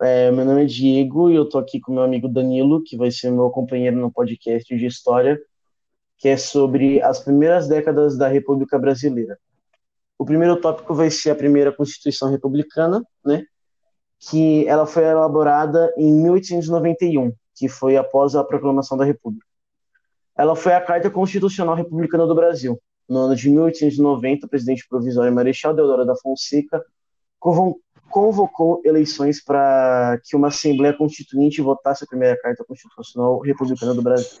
É, meu nome é Diego e eu tô aqui com meu amigo Danilo, que vai ser meu companheiro no podcast de história, que é sobre as primeiras décadas da República Brasileira. O primeiro tópico vai ser a primeira Constituição Republicana, né? Que ela foi elaborada em 1891, que foi após a proclamação da República. Ela foi a Carta Constitucional Republicana do Brasil. No ano de 1890, o presidente provisório Marechal Deodoro da Fonseca convocou eleições para que uma Assembleia Constituinte votasse a primeira Carta Constitucional Republicana do Brasil.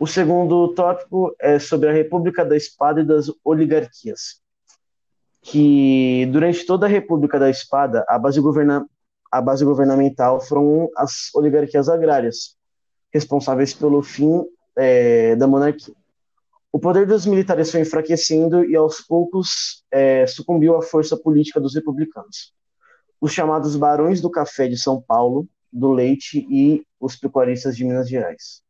O segundo tópico é sobre a República da Espada e das Oligarquias, que durante toda a República da Espada, a base, governa a base governamental foram as oligarquias agrárias, responsáveis pelo fim é, da monarquia. O poder dos militares foi enfraquecendo e, aos poucos, é, sucumbiu à força política dos republicanos. Os chamados Barões do Café de São Paulo, do Leite e os pecuaristas de Minas Gerais.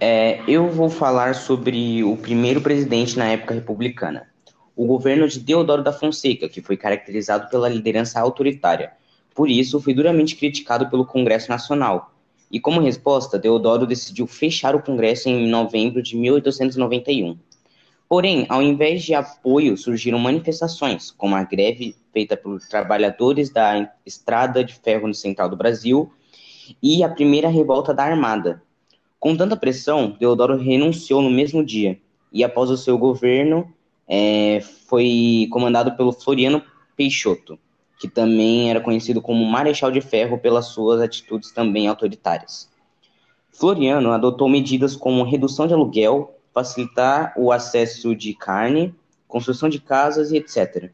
É, eu vou falar sobre o primeiro presidente na época republicana, o governo de Deodoro da Fonseca, que foi caracterizado pela liderança autoritária por isso, foi duramente criticado pelo Congresso Nacional. E como resposta, Deodoro decidiu fechar o Congresso em novembro de 1891. Porém, ao invés de apoio, surgiram manifestações, como a greve feita por trabalhadores da Estrada de Ferro no Central do Brasil e a primeira revolta da Armada. Com tanta pressão, Deodoro renunciou no mesmo dia e, após o seu governo, é, foi comandado pelo Floriano Peixoto que também era conhecido como Marechal de Ferro pelas suas atitudes também autoritárias. Floriano adotou medidas como redução de aluguel, facilitar o acesso de carne, construção de casas e etc.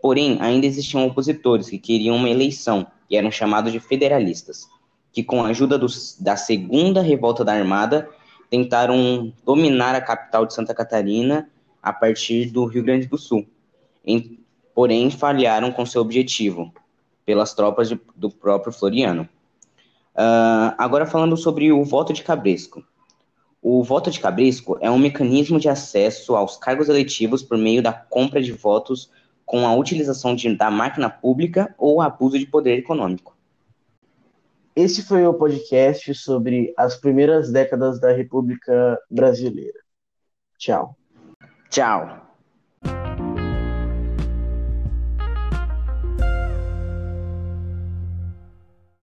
Porém, ainda existiam opositores que queriam uma eleição e eram chamados de federalistas, que com a ajuda dos, da segunda revolta da Armada tentaram dominar a capital de Santa Catarina a partir do Rio Grande do Sul, porém falharam com seu objetivo, pelas tropas de, do próprio Floriano. Uh, agora falando sobre o voto de cabresco. O voto de cabresco é um mecanismo de acesso aos cargos eletivos por meio da compra de votos com a utilização de, da máquina pública ou abuso de poder econômico. Esse foi o podcast sobre as primeiras décadas da República Brasileira. Tchau. Tchau.